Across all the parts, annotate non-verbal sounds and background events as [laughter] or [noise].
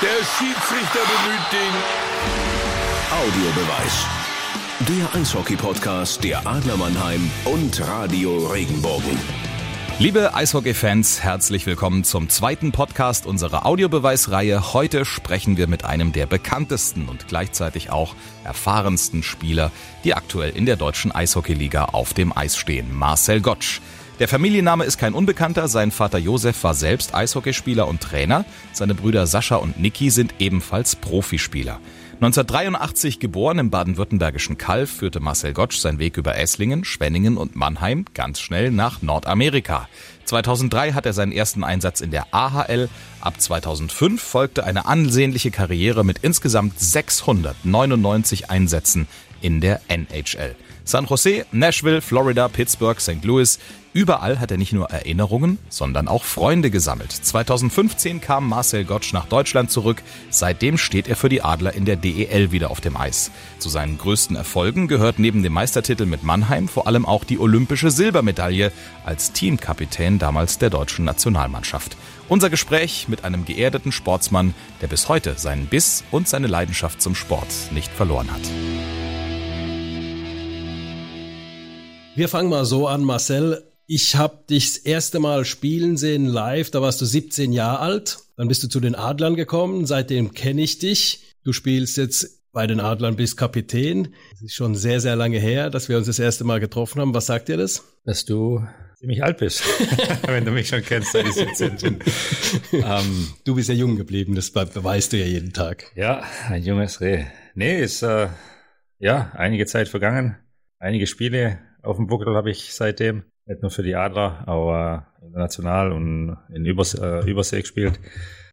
Der Schiedsrichter bemüht den Audiobeweis. Der Eishockey-Podcast der Adler Mannheim und Radio Regenbogen. Liebe Eishockey-Fans, herzlich willkommen zum zweiten Podcast unserer Audiobeweisreihe. Heute sprechen wir mit einem der bekanntesten und gleichzeitig auch erfahrensten Spieler, die aktuell in der deutschen Eishockeyliga auf dem Eis stehen, Marcel Gottsch. Der Familienname ist kein Unbekannter. Sein Vater Josef war selbst Eishockeyspieler und Trainer. Seine Brüder Sascha und Niki sind ebenfalls Profispieler. 1983 geboren im baden-württembergischen Kalf, führte Marcel Gottsch seinen Weg über Esslingen, Schwenningen und Mannheim ganz schnell nach Nordamerika. 2003 hat er seinen ersten Einsatz in der AHL. Ab 2005 folgte eine ansehnliche Karriere mit insgesamt 699 Einsätzen in der NHL. San Jose, Nashville, Florida, Pittsburgh, St. Louis. Überall hat er nicht nur Erinnerungen, sondern auch Freunde gesammelt. 2015 kam Marcel Gottsch nach Deutschland zurück. Seitdem steht er für die Adler in der DEL wieder auf dem Eis. Zu seinen größten Erfolgen gehört neben dem Meistertitel mit Mannheim vor allem auch die olympische Silbermedaille als Teamkapitän damals der deutschen Nationalmannschaft. Unser Gespräch mit einem geerdeten Sportsmann, der bis heute seinen Biss und seine Leidenschaft zum Sport nicht verloren hat. Wir fangen mal so an, Marcel. Ich habe dich das erste Mal spielen sehen live, da warst du 17 Jahre alt. Dann bist du zu den Adlern gekommen, seitdem kenne ich dich. Du spielst jetzt bei den Adlern, bist Kapitän. Es ist schon sehr, sehr lange her, dass wir uns das erste Mal getroffen haben. Was sagt dir das? Dass du ziemlich alt bist, [laughs] wenn du mich schon kennst, seit ich 17 bin. ähm, du bist ja jung geblieben, das beweist du ja jeden Tag. Ja, ein junges Reh. Nee, ist äh, ja einige Zeit vergangen, einige Spiele auf dem Buckel habe ich seitdem. Nicht nur für die Adler, aber international und in Übers äh, Übersee gespielt.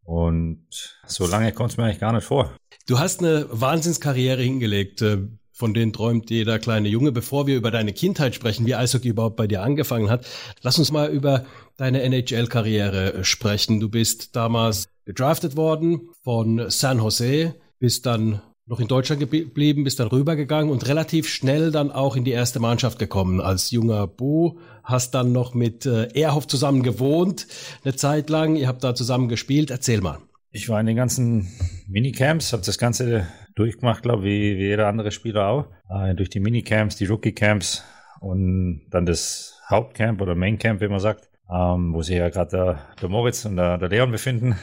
Und so lange kommt es mir eigentlich gar nicht vor. Du hast eine Wahnsinnskarriere hingelegt. Äh, von denen träumt jeder kleine Junge. Bevor wir über deine Kindheit sprechen, wie Eishockey überhaupt bei dir angefangen hat, lass uns mal über deine NHL-Karriere äh, sprechen. Du bist damals gedraftet worden von San Jose, bist dann noch in Deutschland geblieben, bist dann rübergegangen und relativ schnell dann auch in die erste Mannschaft gekommen als junger Bu. Hast dann noch mit äh, Erhoff zusammen gewohnt, eine Zeit lang. Ihr habt da zusammen gespielt. Erzähl mal. Ich war in den ganzen Minicamps, habe das Ganze durchgemacht, glaube wie, wie jeder andere Spieler auch. Äh, durch die Minicamps, die Rookie-Camps und dann das Hauptcamp oder Maincamp, wie man sagt, ähm, wo sich ja gerade der, der, Moritz und der, der Leon befinden.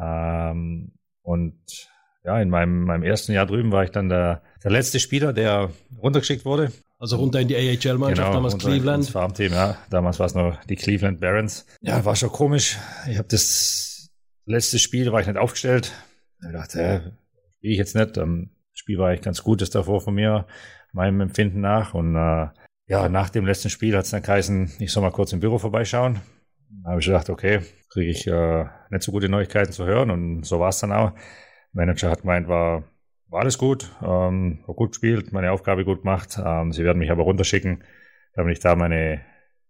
Ähm, und ja, in meinem, meinem ersten Jahr drüben war ich dann der, der letzte Spieler, der runtergeschickt wurde. Also runter in die AHL-Mannschaft, genau, damals Cleveland. Ins Farmteam, ja. Damals war es noch die Cleveland Barons. Ja, war schon komisch. Ich habe das letzte Spiel, war ich nicht aufgestellt. Ich dachte, äh, spiele ich jetzt nicht. Das Spiel war eigentlich ganz gut, das davor von mir, meinem Empfinden nach. Und äh, ja, nach dem letzten Spiel hat es dann geheißen, ich soll mal kurz im Büro vorbeischauen. Da habe ich gedacht, okay, kriege ich äh, nicht so gute Neuigkeiten zu hören. Und so war es dann auch. Manager hat gemeint, war, war alles gut, ähm, gut gespielt, meine Aufgabe gut gemacht. Ähm, sie werden mich aber runterschicken, damit ich da meine,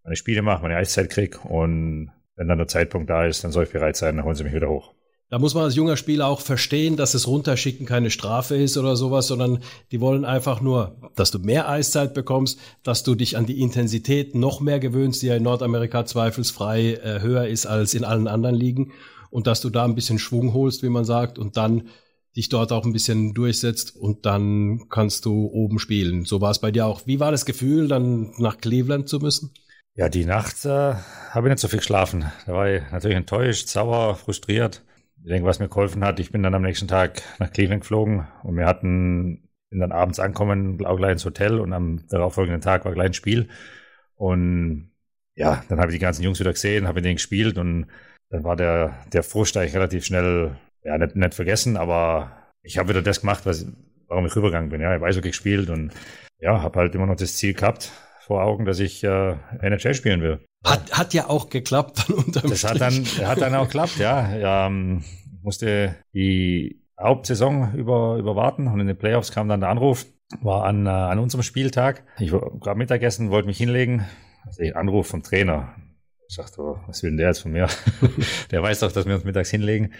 meine Spiele mache, meine Eiszeit kriege und wenn dann der Zeitpunkt da ist, dann soll ich bereit sein, dann holen sie mich wieder hoch. Da muss man als junger Spieler auch verstehen, dass das Runterschicken keine Strafe ist oder sowas, sondern die wollen einfach nur, dass du mehr Eiszeit bekommst, dass du dich an die Intensität noch mehr gewöhnst, die ja in Nordamerika zweifelsfrei äh, höher ist als in allen anderen Ligen und dass du da ein bisschen Schwung holst, wie man sagt, und dann dich dort auch ein bisschen durchsetzt und dann kannst du oben spielen. So war es bei dir auch. Wie war das Gefühl, dann nach Cleveland zu müssen? Ja, die Nacht äh, habe ich nicht so viel geschlafen. Da war ich natürlich enttäuscht, sauer, frustriert. Ich denke, was mir geholfen hat, ich bin dann am nächsten Tag nach Cleveland geflogen und wir hatten, dann abends ankommen, auch gleich ins Hotel und am darauffolgenden Tag war gleich ein Spiel. Und ja, dann habe ich die ganzen Jungs wieder gesehen, habe mit denen gespielt und dann war der, der Frust eigentlich relativ schnell, ja, nicht, nicht vergessen, aber ich habe wieder das gemacht, was, warum ich rübergegangen bin. Ja, ich weiß, okay, gespielt und ja, habe halt immer noch das Ziel gehabt vor Augen, dass ich äh, NHL spielen will. Hat, hat ja auch geklappt dann unterm Das hat dann, hat dann auch geklappt, ja. ja ähm, musste die Hauptsaison über, überwarten und in den Playoffs kam dann der Anruf, war an, äh, an unserem Spieltag. Ich war gerade Mittagessen, wollte mich hinlegen. Also Anruf vom Trainer. Ich dachte, oh, was will denn der jetzt von mir? [laughs] der weiß doch, dass wir uns mittags hinlegen.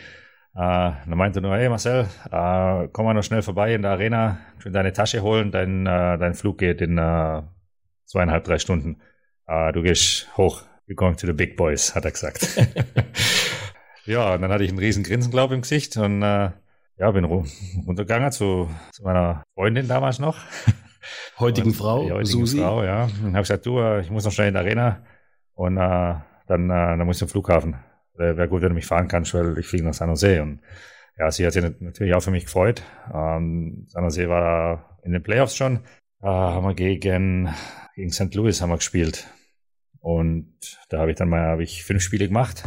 Äh, dann meinte nur, hey Marcel, äh, komm mal noch schnell vorbei in der Arena, deine Tasche holen, dein, äh, dein Flug geht in äh, zweieinhalb, drei Stunden. Äh, du gehst hoch, you're going to the big boys, hat er gesagt. [laughs] Ja, und dann hatte ich einen riesen Grinsen, glaube ich, im Gesicht und äh, ja, bin runtergegangen zu, zu meiner Freundin damals noch. Heutigen und, Frau, die heutige Susi. Frau, ja. Und habe gesagt, du, äh, ich muss noch schnell in die Arena und äh, dann, äh, dann muss ich zum Flughafen. Wäre wär gut, wenn du mich fahren kannst, weil ich fliege nach San Jose. Und ja, sie hat sich natürlich auch für mich gefreut. Ähm, San Jose war in den Playoffs schon. Da haben wir gegen, gegen St. Louis haben wir gespielt. Und da habe ich dann mal hab ich fünf Spiele gemacht.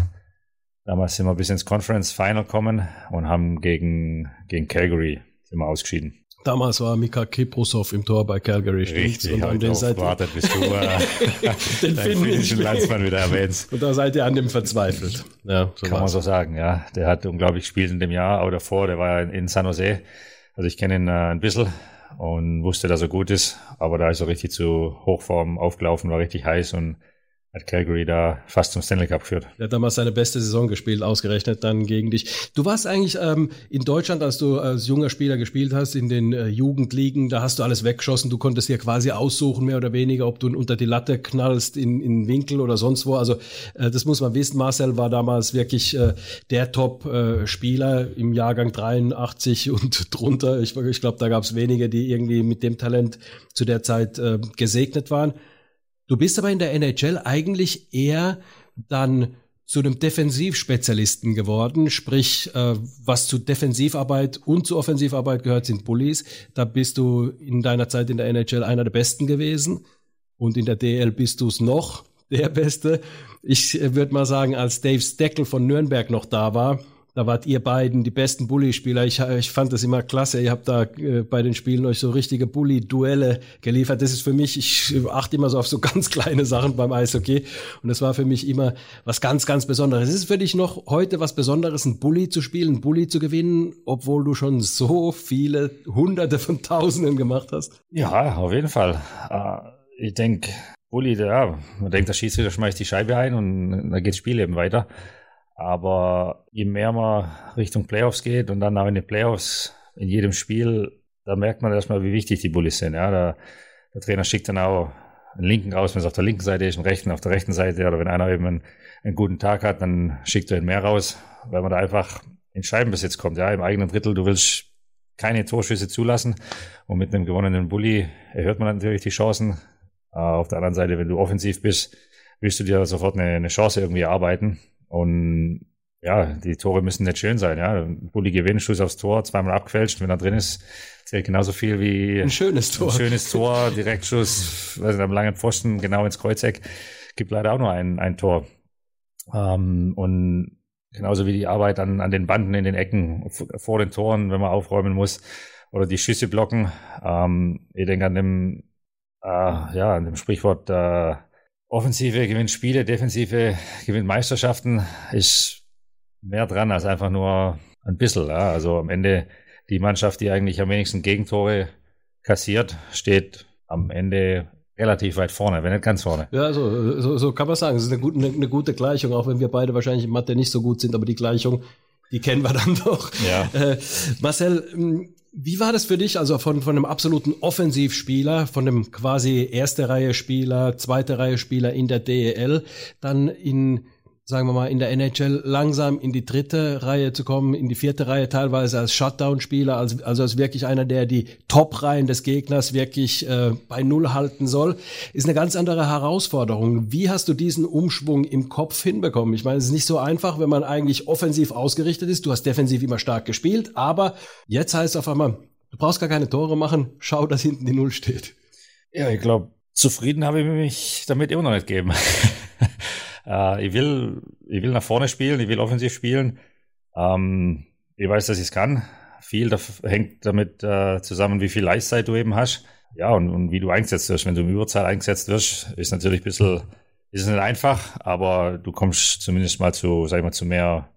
Damals sind wir bis ins Conference Final gekommen und haben gegen, gegen Calgary sind wir ausgeschieden. Damals war Mika Kiprusov im Tor bei Calgary. Richtig, und an den seid wartet, bis du [laughs] äh, den finnischen Landsmann wieder erwähnst. Und da seid ihr an dem verzweifelt. Ja, so Kann man so sagen, ja. Der hat unglaublich gespielt in dem Jahr, aber davor, der war ja in, in San Jose. Also ich kenne ihn äh, ein bisschen und wusste, dass er gut ist, aber da ist er richtig zu Hochform aufgelaufen, war richtig heiß und hat Calgary da fast zum Stanley Cup geführt. Er hat damals seine beste Saison gespielt, ausgerechnet dann gegen dich. Du warst eigentlich ähm, in Deutschland, als du als junger Spieler gespielt hast, in den äh, Jugendligen, da hast du alles weggeschossen. Du konntest dir quasi aussuchen, mehr oder weniger, ob du unter die Latte knallst, in, in Winkel oder sonst wo. Also äh, das muss man wissen. Marcel war damals wirklich äh, der Top-Spieler äh, im Jahrgang 83 [laughs] und drunter. Ich, ich glaube, da gab es wenige, die irgendwie mit dem Talent zu der Zeit äh, gesegnet waren. Du bist aber in der NHL eigentlich eher dann zu einem Defensivspezialisten geworden, sprich, äh, was zu Defensivarbeit und zu Offensivarbeit gehört, sind Bullies. Da bist du in deiner Zeit in der NHL einer der Besten gewesen und in der DL bist du es noch der Beste. Ich äh, würde mal sagen, als Dave Steckel von Nürnberg noch da war, da wart ihr beiden die besten Bully-Spieler. Ich, ich fand das immer klasse. Ihr habt da äh, bei den Spielen euch so richtige Bully-Duelle geliefert. Das ist für mich, ich achte immer so auf so [laughs] ganz kleine Sachen beim Eishockey. Und das war für mich immer was ganz, ganz Besonderes. Ist es für dich noch heute was Besonderes, ein Bully zu spielen, ein Bully zu gewinnen, obwohl du schon so viele Hunderte von Tausenden gemacht hast? Ja, auf jeden Fall. Äh, ich denke, Bully, ja, man denkt, der Schiedsrichter schmeißt die Scheibe ein und dann geht das Spiel eben weiter. Aber je mehr man Richtung Playoffs geht und dann auch in den Playoffs in jedem Spiel, da merkt man erstmal, wie wichtig die Bullies sind. Ja, da, der Trainer schickt dann auch einen linken raus, wenn es auf der linken Seite ist, einen rechten auf der rechten Seite. Oder wenn einer eben einen, einen guten Tag hat, dann schickt er ihn mehr raus, weil man da einfach in Scheibenbesitz kommt. Ja, im eigenen Drittel, du willst keine Torschüsse zulassen. Und mit einem gewonnenen Bully erhöht man natürlich die Chancen. Äh, auf der anderen Seite, wenn du offensiv bist, willst du dir sofort eine, eine Chance irgendwie erarbeiten. Und ja, die Tore müssen nicht schön sein. Ja, Bulli gewinnt, Schuss aufs Tor, zweimal abquetscht. Wenn er drin ist, zählt genauso viel wie ein schönes Tor. Ein schönes Tor, Direktschuss, also am langen Pfosten, genau ins Kreuzeck. Gibt leider auch nur ein, ein Tor. Ähm, und genauso wie die Arbeit an, an den Banden in den Ecken vor den Toren, wenn man aufräumen muss oder die Schüsse blocken. Ähm, ich denke an dem, äh, ja, an dem Sprichwort, äh, Offensive gewinnt Spiele, Defensive gewinnt Meisterschaften, ist mehr dran als einfach nur ein bisschen. Ja. Also am Ende die Mannschaft, die eigentlich am wenigsten Gegentore kassiert, steht am Ende relativ weit vorne, wenn nicht ganz vorne. Ja, so, so, so kann man sagen. Es ist eine gute, eine, eine gute Gleichung, auch wenn wir beide wahrscheinlich in Mathe nicht so gut sind, aber die Gleichung, die kennen wir dann [laughs] doch. Ja. Äh, Marcel, wie war das für dich, also von, von einem absoluten Offensivspieler, von einem quasi erste Reihe Spieler, zweite Reihe Spieler in der DEL, dann in sagen wir mal, in der NHL langsam in die dritte Reihe zu kommen, in die vierte Reihe teilweise als Shutdown-Spieler, also, also als wirklich einer, der die Top-Reihen des Gegners wirklich äh, bei Null halten soll, ist eine ganz andere Herausforderung. Wie hast du diesen Umschwung im Kopf hinbekommen? Ich meine, es ist nicht so einfach, wenn man eigentlich offensiv ausgerichtet ist. Du hast defensiv immer stark gespielt, aber jetzt heißt es auf einmal, du brauchst gar keine Tore machen, schau, dass hinten die Null steht. Ja, ich glaube, zufrieden habe ich mich damit immer noch nicht gegeben. [laughs] Äh, ich, will, ich will nach vorne spielen, ich will offensiv spielen. Ähm, ich weiß, dass ich es kann. Viel da hängt damit äh, zusammen, wie viel Leistzeit du eben hast. Ja, und, und wie du eingesetzt wirst. Wenn du im Überzahl eingesetzt wirst, ist natürlich ein bisschen, ist nicht einfach, aber du kommst zumindest mal zu, sag ich mal, zu mehr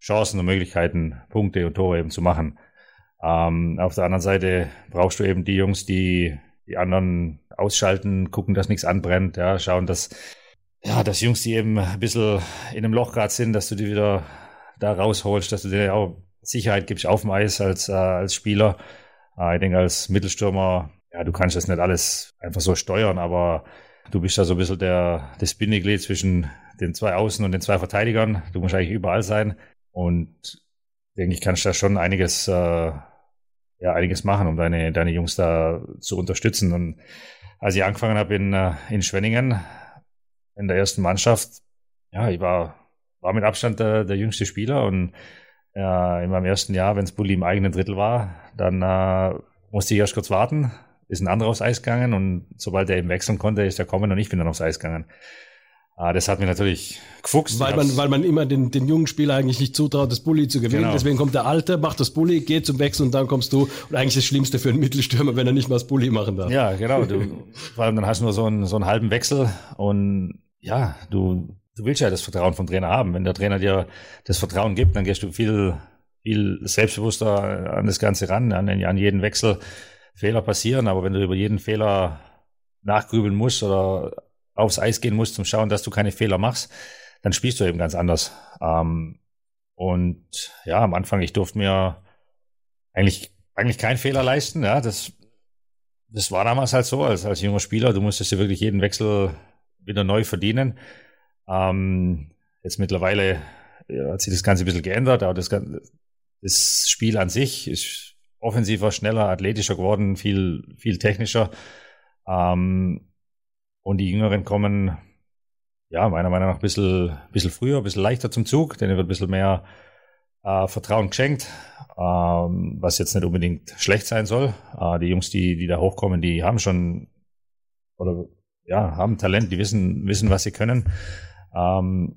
Chancen und Möglichkeiten, Punkte und Tore eben zu machen. Ähm, auf der anderen Seite brauchst du eben die Jungs, die die anderen ausschalten, gucken, dass nichts anbrennt, ja, schauen, dass ja, dass Jungs, die eben ein bisschen in einem Loch gerade sind, dass du die wieder da rausholst, dass du dir auch Sicherheit gibst auf dem Eis als, äh, als Spieler. Äh, ich denke, als Mittelstürmer, ja, du kannst das nicht alles einfach so steuern, aber du bist da so ein bisschen der, das Bindeglied zwischen den zwei Außen und den zwei Verteidigern. Du musst eigentlich überall sein. Und denke ich, kannst da schon einiges, äh, ja, einiges machen, um deine, deine Jungs da zu unterstützen. Und als ich angefangen habe in, äh, in Schwenningen, in der ersten Mannschaft, ja, ich war, war mit Abstand der, der jüngste Spieler und äh, in meinem ersten Jahr, wenn es Bulli im eigenen Drittel war, dann äh, musste ich erst kurz warten, ist ein anderer aufs Eis gegangen und sobald er eben wechseln konnte, ist er kommen und ich bin dann aufs Eis gegangen. Ah, das hat mir natürlich gefuchst. Weil man, weil man immer den, den jungen Spieler eigentlich nicht zutraut, das Bulli zu gewinnen. Genau. Deswegen kommt der Alte, macht das Bulli, geht zum Wechsel und dann kommst du. Und eigentlich das Schlimmste für einen Mittelstürmer, wenn er nicht mal das Bulli machen darf. Ja, genau. Du, vor allem dann hast du nur so einen, so einen halben Wechsel und ja, du, du willst ja das Vertrauen vom Trainer haben. Wenn der Trainer dir das Vertrauen gibt, dann gehst du viel, viel selbstbewusster an das Ganze ran, an, an jeden Wechsel. Fehler passieren, aber wenn du über jeden Fehler nachgrübeln musst oder aufs Eis gehen musst, zum Schauen, dass du keine Fehler machst, dann spielst du eben ganz anders. Ähm, und ja, am Anfang, ich durfte mir eigentlich, eigentlich keinen Fehler leisten. Ja, das, das war damals halt so, als, als junger Spieler, du musstest dir wirklich jeden Wechsel wieder neu verdienen. Ähm, jetzt mittlerweile ja, hat sich das Ganze ein bisschen geändert, aber das, das Spiel an sich ist offensiver, schneller, athletischer geworden, viel, viel technischer. Ähm, und die Jüngeren kommen, ja, meiner Meinung nach ein bisschen, bisschen früher, ein bisschen leichter zum Zug, denen wird ein bisschen mehr äh, Vertrauen geschenkt, ähm, was jetzt nicht unbedingt schlecht sein soll. Äh, die Jungs, die, die da hochkommen, die haben schon, oder ja, haben Talent, die wissen, wissen, was sie können. Ähm,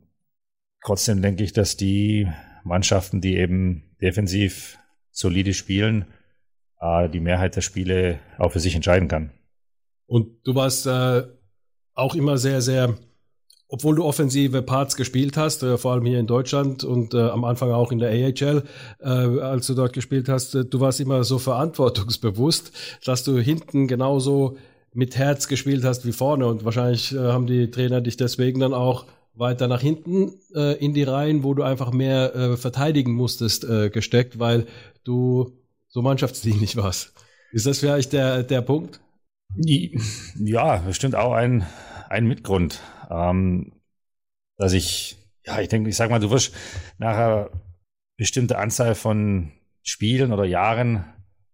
trotzdem denke ich, dass die Mannschaften, die eben defensiv solide spielen, äh, die Mehrheit der Spiele auch für sich entscheiden kann. Und du warst äh, auch immer sehr, sehr, obwohl du offensive Parts gespielt hast, äh, vor allem hier in Deutschland und äh, am Anfang auch in der AHL, äh, als du dort gespielt hast, äh, du warst immer so verantwortungsbewusst, dass du hinten genauso mit Herz gespielt hast wie vorne und wahrscheinlich äh, haben die Trainer dich deswegen dann auch weiter nach hinten äh, in die Reihen, wo du einfach mehr äh, verteidigen musstest, äh, gesteckt, weil du so mannschaftsdienlich [laughs] warst. Ist das vielleicht der, der Punkt? Ja, bestimmt auch ein, ein Mitgrund, ähm, dass ich, ja, ich denke, ich sag mal, du wirst nachher bestimmte Anzahl von Spielen oder Jahren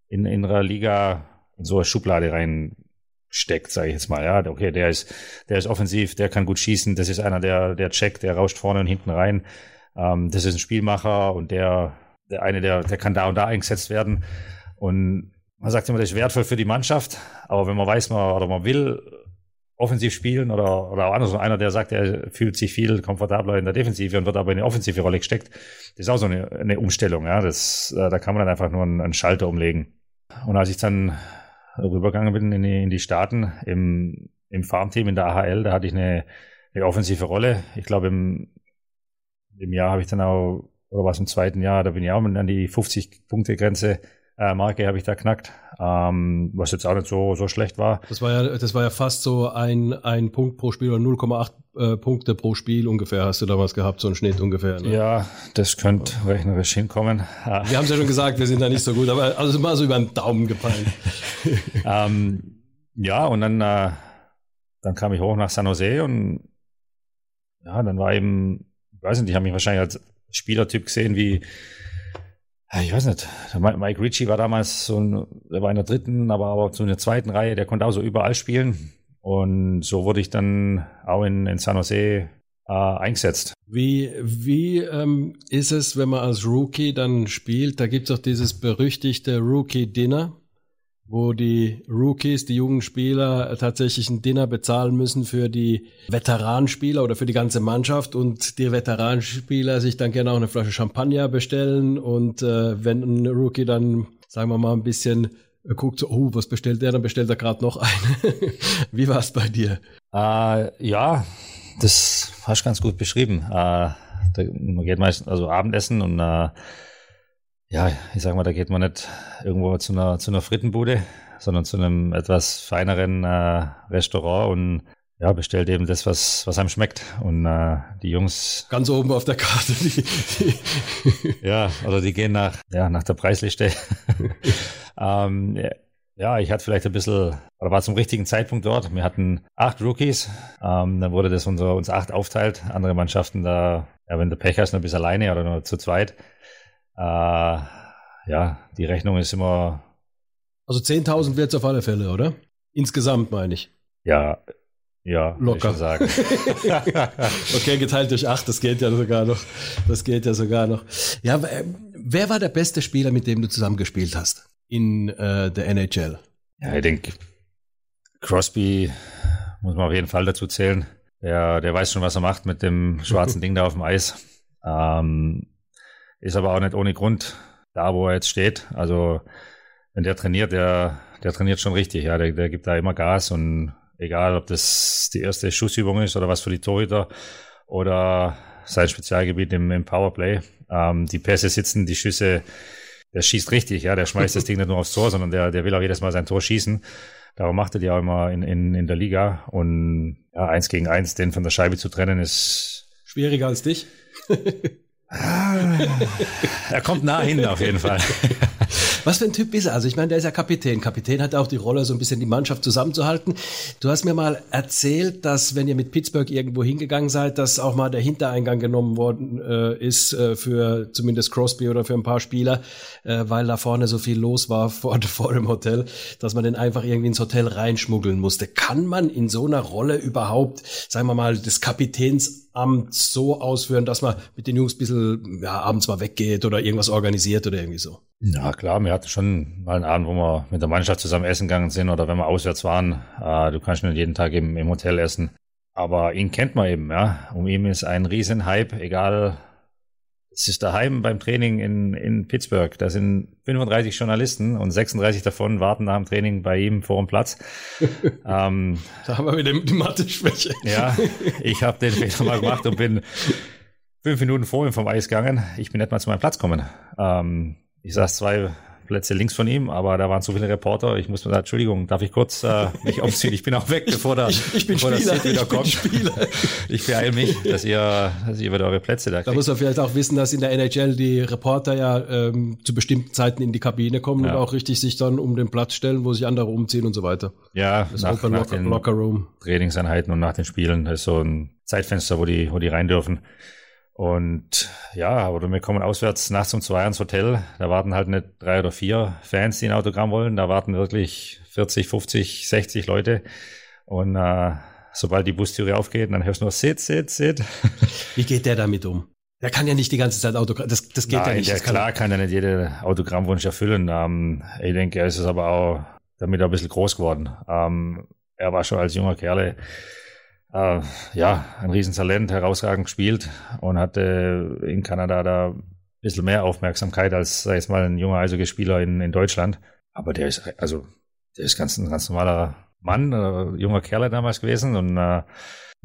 in, in einer Liga in so eine Schublade reinsteckt, sage ich jetzt mal. Ja, okay, der ist, der ist offensiv, der kann gut schießen, das ist einer, der, der checkt, der rauscht vorne und hinten rein. Ähm, das ist ein Spielmacher und der, der eine, der, der kann da und da eingesetzt werden. Und man sagt immer, das ist wertvoll für die Mannschaft, aber wenn man weiß, man oder man will offensiv spielen oder, oder auch andersrum, einer, der sagt, er fühlt sich viel komfortabler in der Defensive und wird aber in eine offensive Rolle gesteckt, das ist auch so eine, eine Umstellung. Ja, das, äh, da kann man dann einfach nur einen, einen Schalter umlegen. Und als ich dann rübergegangen bin in die, in die Staaten im, im Farmteam in der AHL, da hatte ich eine, eine offensive Rolle. Ich glaube, im, im Jahr habe ich dann auch, oder was im zweiten Jahr, da bin ich auch an die 50-Punkte-Grenze äh, Marke habe ich da knackt, ähm, was jetzt auch nicht so, so schlecht war. Das war ja, das war ja fast so ein, ein Punkt pro Spiel oder 0,8 äh, Punkte pro Spiel ungefähr hast du damals gehabt, so ein Schnitt ungefähr. Ne? Ja, das könnte rechnerisch hinkommen. Wir haben es ja schon gesagt, wir sind da nicht so gut, aber also mal so über den Daumen gefallen. [laughs] ähm, ja, und dann, äh, dann kam ich hoch nach San Jose und ja, dann war eben, ich weiß nicht, ich habe mich wahrscheinlich als Spielertyp gesehen, wie ich weiß nicht, Mike Ritchie war damals so ein, der war in der dritten, aber auch so in der zweiten Reihe, der konnte auch so überall spielen. Und so wurde ich dann auch in, in San Jose äh, eingesetzt. Wie, wie ähm, ist es, wenn man als Rookie dann spielt? Da gibt es auch dieses berüchtigte Rookie-Dinner wo die Rookies, die jungen Spieler tatsächlich ein Dinner bezahlen müssen für die Veteranspieler oder für die ganze Mannschaft und die Veteranspieler sich dann gerne auch eine Flasche Champagner bestellen und äh, wenn ein Rookie dann, sagen wir mal, ein bisschen äh, guckt, so, oh, was bestellt der, dann bestellt er gerade noch [laughs] eine. Wie war es bei dir? Äh, ja, das hast du ganz gut beschrieben. Äh, da, man geht meistens also Abendessen und äh, ja, ich sag mal, da geht man nicht irgendwo zu einer, zu einer Frittenbude, sondern zu einem etwas feineren äh, Restaurant und ja, bestellt eben das, was, was einem schmeckt. Und äh, die Jungs. Ganz oben auf der Karte. Die, die ja, oder die gehen nach, ja, nach der Preisliste. [laughs] ähm, Ja, ich hatte vielleicht ein bisschen, oder war zum richtigen Zeitpunkt dort. Wir hatten acht Rookies. Ähm, dann wurde das unser, uns acht aufteilt. Andere Mannschaften da, ja, wenn du Pech hast, nur bis alleine oder nur zu zweit. Äh, ja, die Rechnung ist immer. Also 10.000 wird es auf alle Fälle, oder? Insgesamt meine ich. Ja, ja, locker sagen. [laughs] okay, geteilt durch acht, das geht ja sogar noch. Das geht ja sogar noch. Ja, wer war der beste Spieler, mit dem du zusammengespielt hast in äh, der NHL? Ja, ich denke, Crosby muss man auf jeden Fall dazu zählen. Der, der weiß schon, was er macht mit dem schwarzen [laughs] Ding da auf dem Eis. Ähm, ist aber auch nicht ohne Grund da, wo er jetzt steht. Also, wenn der trainiert, der, der trainiert schon richtig. Ja, der, der gibt da immer Gas und egal ob das die erste Schussübung ist oder was für die Torhüter oder sein Spezialgebiet im, im Powerplay. Ähm, die Pässe sitzen, die Schüsse, der schießt richtig, ja, der schmeißt das Ding nicht nur aufs Tor, sondern der, der will auch jedes Mal sein Tor schießen. Darum macht er die auch immer in, in, in der Liga. Und ja, eins gegen eins, den von der Scheibe zu trennen, ist schwieriger als dich. [laughs] Ah, er kommt nah hin auf jeden Fall. [laughs] Was für ein Typ ist er? Also ich meine, der ist ja Kapitän. Kapitän hat auch die Rolle, so ein bisschen die Mannschaft zusammenzuhalten. Du hast mir mal erzählt, dass wenn ihr mit Pittsburgh irgendwo hingegangen seid, dass auch mal der Hintereingang genommen worden äh, ist äh, für zumindest Crosby oder für ein paar Spieler, äh, weil da vorne so viel los war vor, [laughs] vor dem Hotel, dass man den einfach irgendwie ins Hotel reinschmuggeln musste. Kann man in so einer Rolle überhaupt, sagen wir mal, des Kapitänsamt so ausführen, dass man mit den Jungs ein bisschen ja, abends mal weggeht oder irgendwas organisiert oder irgendwie so? Ja, klar, wir hatten schon mal einen Abend, wo wir mit der Mannschaft zusammen essen gegangen sind oder wenn wir auswärts waren. Äh, du kannst nicht jeden Tag im, im Hotel essen. Aber ihn kennt man eben, ja. Um ihn ist ein Riesenhype, egal. Es ist daheim beim Training in, in Pittsburgh. Da sind 35 Journalisten und 36 davon warten nach dem Training bei ihm vor dem Platz. [laughs] ähm, da haben wir wieder die Mathe-Schwäche. ja, ich habe den Fehler mal gemacht und bin fünf Minuten vor ihm vom Eis gegangen. Ich bin nicht mal zu meinem Platz gekommen. Ähm, ich saß zwei Plätze links von ihm, aber da waren so viele Reporter. Ich muss mir sagen, Entschuldigung, darf ich kurz äh, mich umziehen? Ich bin auch weg, bevor der, ich, ich bin bevor Spieler, das wieder ich kommt. Spieler. Ich beeile mich, dass ihr, dass ihr wieder eure Plätze da kriegt. Da muss man vielleicht auch wissen, dass in der NHL die Reporter ja ähm, zu bestimmten Zeiten in die Kabine kommen ja. und auch richtig sich dann um den Platz stellen, wo sich andere umziehen und so weiter. Ja, das nach, nach Locker, den Locker. Trainingseinheiten und nach den Spielen das ist so ein Zeitfenster, wo die, wo die rein dürfen. Und ja, oder wir kommen auswärts nachts um zwei ans Hotel. Da warten halt nicht drei oder vier Fans, die ein Autogramm wollen. Da warten wirklich 40, 50, 60 Leute. Und äh, sobald die Bustüre aufgeht, dann hörst du nur Sit, Sit, Sit. [laughs] Wie geht der damit um? Der kann ja nicht die ganze Zeit Autogramm, das, das geht Nein, ja nicht. Der, Das klar kann er nicht jeden Autogrammwunsch erfüllen. Ähm, ich denke, er ist es aber auch damit ein bisschen groß geworden. Ähm, er war schon als junger Kerle äh, ja, ein Riesentalent, herausragend gespielt und hatte in Kanada da ein bisschen mehr Aufmerksamkeit als, sag ich mal, ein junger Eishockeyspieler in, in Deutschland. Aber der ist, also, der ist ganz ein ganz normaler Mann, äh, junger Kerl damals gewesen und äh,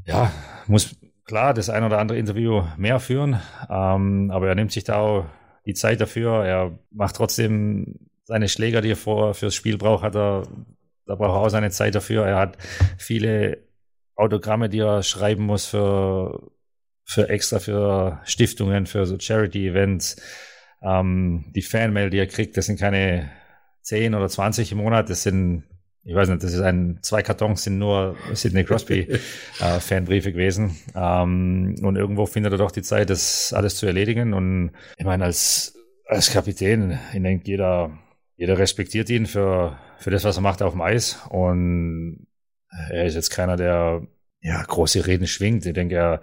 ja, muss klar das ein oder andere Interview mehr führen, ähm, aber er nimmt sich da auch die Zeit dafür. Er macht trotzdem seine Schläger, die er vor fürs Spiel braucht, hat er, da braucht er auch seine Zeit dafür. Er hat viele Autogramme, die er schreiben muss für, für extra für Stiftungen, für so Charity-Events. Ähm, die Fanmail, die er kriegt, das sind keine 10 oder 20 im Monat, das sind, ich weiß nicht, das ist ein, zwei Kartons sind nur Sidney Crosby [laughs] äh, Fanbriefe gewesen. Ähm, und irgendwo findet er doch die Zeit, das alles zu erledigen. Und ich meine, als, als Kapitän, ich denke, jeder, jeder respektiert ihn für, für das, was er macht auf dem Eis. Und er ist jetzt keiner, der ja große Reden schwingt. Ich denke, er,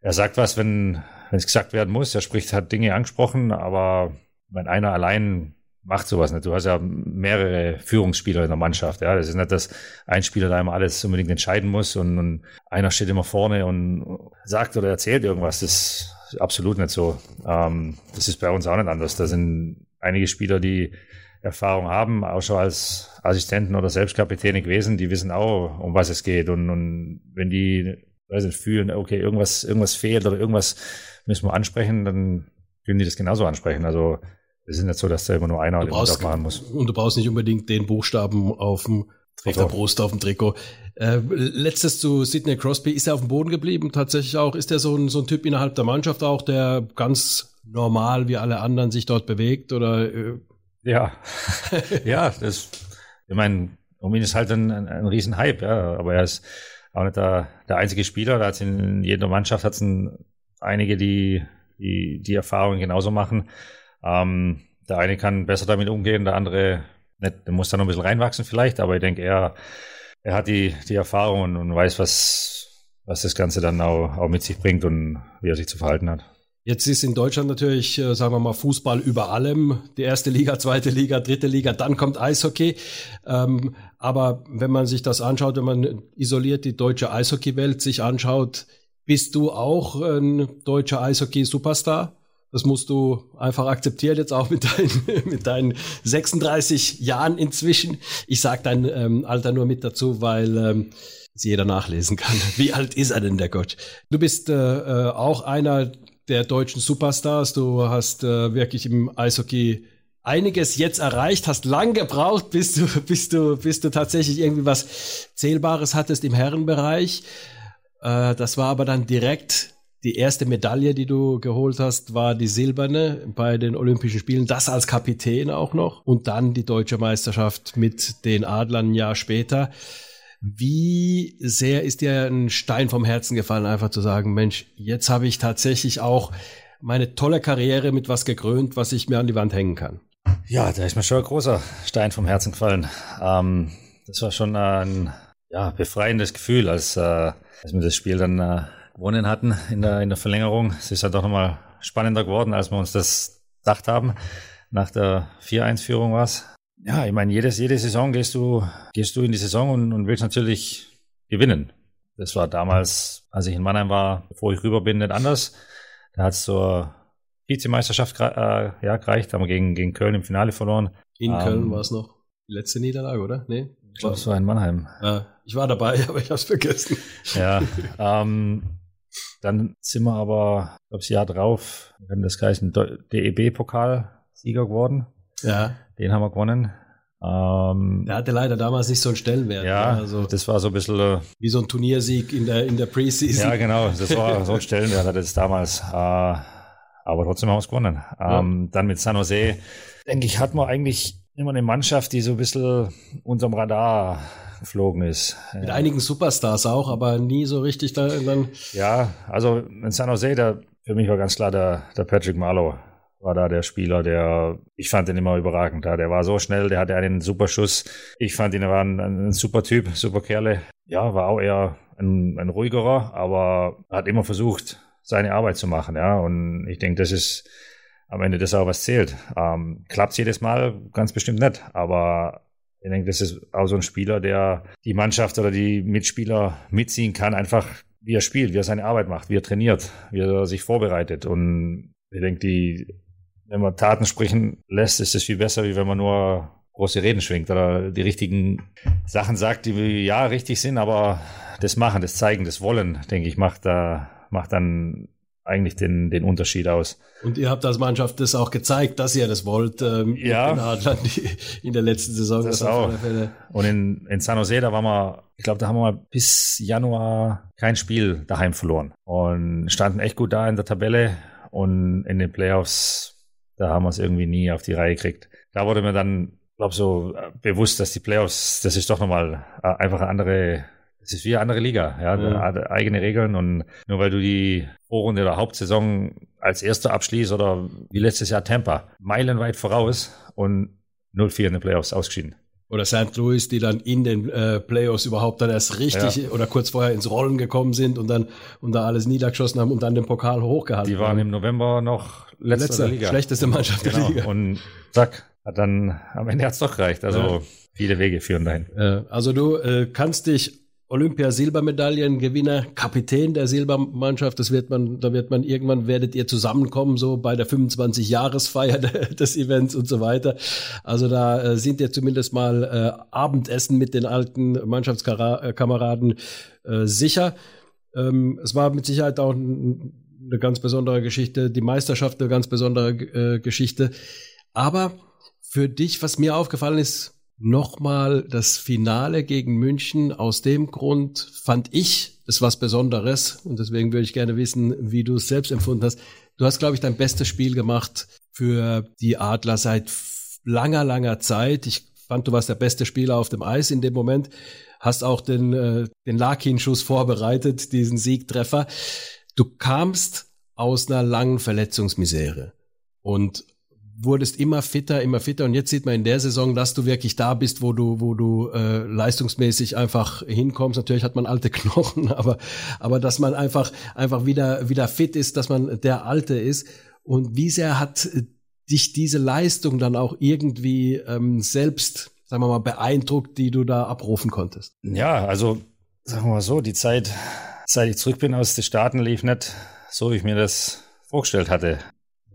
er sagt was, wenn wenn es gesagt werden muss. Er spricht, hat Dinge angesprochen, aber wenn einer allein macht sowas nicht. Du hast ja mehrere Führungsspieler in der Mannschaft. Ja, das ist nicht, dass ein Spieler da immer alles unbedingt entscheiden muss und, und einer steht immer vorne und sagt oder erzählt irgendwas. Das ist absolut nicht so. Ähm, das ist bei uns auch nicht anders. Da sind einige Spieler, die Erfahrung haben, auch schon als Assistenten oder Selbstkapitäne gewesen, die wissen auch, um was es geht. Und, und wenn die weiß nicht, fühlen, okay, irgendwas, irgendwas fehlt oder irgendwas müssen wir ansprechen, dann können die das genauso ansprechen. Also es ist nicht so, dass da immer nur einer den brauchst, machen muss. Und du brauchst nicht unbedingt den Buchstaben auf dem auf der Brust, auf dem Trikot. Äh, letztes zu Sidney Crosby, ist er auf dem Boden geblieben? Tatsächlich auch, ist er so ein, so ein Typ innerhalb der Mannschaft auch, der ganz normal wie alle anderen sich dort bewegt oder äh, Ja, [laughs] ja, das Ich meine, um ihn ist halt ein, ein, ein Riesenhype, ja, aber er ist auch nicht der, der einzige Spieler. Da hat's in jeder Mannschaft hat's ein, einige, die, die die Erfahrung genauso machen. Ähm, der eine kann besser damit umgehen, der andere nicht, der muss da noch ein bisschen reinwachsen vielleicht, aber ich denke, er, er hat die, die Erfahrung und, und weiß, was, was das Ganze dann auch, auch mit sich bringt und wie er sich zu verhalten hat. Jetzt ist in Deutschland natürlich, äh, sagen wir mal, Fußball über allem. Die erste Liga, zweite Liga, dritte Liga, dann kommt Eishockey. Ähm, aber wenn man sich das anschaut, wenn man isoliert die deutsche Eishockeywelt sich anschaut, bist du auch ein deutscher Eishockey-Superstar? Das musst du einfach akzeptieren, jetzt auch mit deinen, [laughs] mit deinen 36 Jahren inzwischen. Ich sage dein ähm, Alter nur mit dazu, weil ähm, jeder nachlesen kann. [laughs] Wie alt ist er denn, der Gott? Du bist äh, äh, auch einer der deutschen Superstars. Du hast äh, wirklich im Eishockey einiges jetzt erreicht, hast lang gebraucht, bis du, [laughs] bis du, bis du tatsächlich irgendwie was Zählbares hattest im Herrenbereich. Äh, das war aber dann direkt die erste Medaille, die du geholt hast, war die silberne bei den Olympischen Spielen. Das als Kapitän auch noch. Und dann die deutsche Meisterschaft mit den Adlern ein Jahr später. Wie sehr ist dir ein Stein vom Herzen gefallen, einfach zu sagen, Mensch, jetzt habe ich tatsächlich auch meine tolle Karriere mit was gekrönt, was ich mir an die Wand hängen kann? Ja, da ist mir schon ein großer Stein vom Herzen gefallen. Ähm, das war schon ein ja, befreiendes Gefühl, als, äh, als wir das Spiel dann äh, gewonnen hatten in der, in der Verlängerung. Es ist ja doch nochmal spannender geworden, als wir uns das gedacht haben. Nach der 4-1-Führung war es. Ja, ich meine, jedes, jede Saison gehst du, gehst du in die Saison und, und willst natürlich gewinnen. Das war damals, als ich in Mannheim war, bevor ich rüber bin, nicht anders. Da hat es zur Vizemeisterschaft äh, ja, gereicht, haben wir gegen, gegen Köln im Finale verloren. In ähm, Köln war es noch die letzte Niederlage, oder? Nee? Ich glaube, es war in Mannheim. Ja, ich war dabei, [laughs] aber ich habe es vergessen. Ja, ähm, dann sind wir aber, ich glaube, das Jahr drauf, haben das gleiche DEB-Pokal-Sieger geworden. Ja. Den haben wir gewonnen. Ähm, der hatte leider damals nicht so einen Stellenwert. Ja, ne? also das war so ein bisschen äh, wie so ein Turniersieg in der in der Preseason. Ja, genau, [laughs] das war so ein Stellenwert hatte es damals. Äh, aber trotzdem haben wir es gewonnen. Ähm, ja. Dann mit San Jose, denke ich, hatten wir eigentlich immer eine Mannschaft, die so ein bisschen unterm Radar geflogen ist. Mit einigen Superstars auch, aber nie so richtig da dann. Ja, also in San Jose, da für mich war ganz klar der, der Patrick Marlowe war da der Spieler, der, ich fand ihn immer überragend. Ja. Der war so schnell, der hatte einen super Schuss. Ich fand ihn, er war ein, ein super Typ, super Kerle. Ja, war auch eher ein, ein ruhigerer, aber hat immer versucht, seine Arbeit zu machen. Ja, und ich denke, das ist am Ende das auch was zählt. Ähm, Klappt jedes Mal ganz bestimmt nicht, aber ich denke, das ist auch so ein Spieler, der die Mannschaft oder die Mitspieler mitziehen kann, einfach wie er spielt, wie er seine Arbeit macht, wie er trainiert, wie er sich vorbereitet. Und ich denke, die, wenn man Taten sprechen lässt, ist es viel besser, wie wenn man nur große Reden schwingt oder die richtigen Sachen sagt, die ja richtig sind, aber das Machen, das Zeigen, das Wollen, denke ich, macht da, macht dann eigentlich den, den Unterschied aus. Und ihr habt als Mannschaft das auch gezeigt, dass ihr das wollt. Ähm, ja. In, Adlern, in der letzten Saison. Das, das auch. Und in, in San Jose, da waren wir, ich glaube, da haben wir bis Januar kein Spiel daheim verloren. Und standen echt gut da in der Tabelle. Und in den Playoffs, da haben wir es irgendwie nie auf die Reihe gekriegt. Da wurde mir dann, glaube so äh, bewusst, dass die Playoffs, das ist doch nochmal äh, einfach eine andere es ist wie eine andere Liga, ja, mhm. eigene Regeln und nur weil du die Vorrunde der Hauptsaison als erster abschließt oder wie letztes Jahr Tampa, meilenweit voraus und 0-4 in den Playoffs ausgeschieden. Oder St. Louis, die dann in den äh, Playoffs überhaupt dann erst richtig ja. oder kurz vorher ins Rollen gekommen sind und dann und da alles niedergeschossen haben und dann den Pokal hochgehalten Die waren haben. im November noch letzte, letzte Liga. Schlechteste Mannschaft genau. der Liga. Und zack, hat dann am Ende hat's doch gereicht. Also ja. viele Wege führen dahin. Äh, also du äh, kannst dich Olympia-Silbermedaillengewinner, Kapitän der Silbermannschaft. Das wird man, da wird man irgendwann werdet ihr zusammenkommen, so bei der 25-Jahresfeier [laughs] des Events und so weiter. Also da äh, sind ihr zumindest mal äh, Abendessen mit den alten Mannschaftskameraden äh, sicher. Ähm, es war mit Sicherheit auch eine ganz besondere Geschichte, die Meisterschaft eine ganz besondere äh, Geschichte. Aber für dich, was mir aufgefallen ist, nochmal das Finale gegen München. Aus dem Grund fand ich es was Besonderes und deswegen würde ich gerne wissen, wie du es selbst empfunden hast. Du hast, glaube ich, dein bestes Spiel gemacht für die Adler seit langer, langer Zeit. Ich fand, du warst der beste Spieler auf dem Eis in dem Moment. Hast auch den, äh, den Larkin-Schuss vorbereitet, diesen Siegtreffer. Du kamst aus einer langen Verletzungsmisere und wurdest immer fitter, immer fitter und jetzt sieht man in der Saison, dass du wirklich da bist, wo du, wo du äh, leistungsmäßig einfach hinkommst. Natürlich hat man alte [laughs] Knochen, aber aber dass man einfach einfach wieder wieder fit ist, dass man der Alte ist. Und wie sehr hat dich diese Leistung dann auch irgendwie ähm, selbst, sagen wir mal, beeindruckt, die du da abrufen konntest? Ja, also sagen wir mal so, die Zeit, seit ich zurück bin aus den Staaten, lief nicht so, wie ich mir das vorgestellt hatte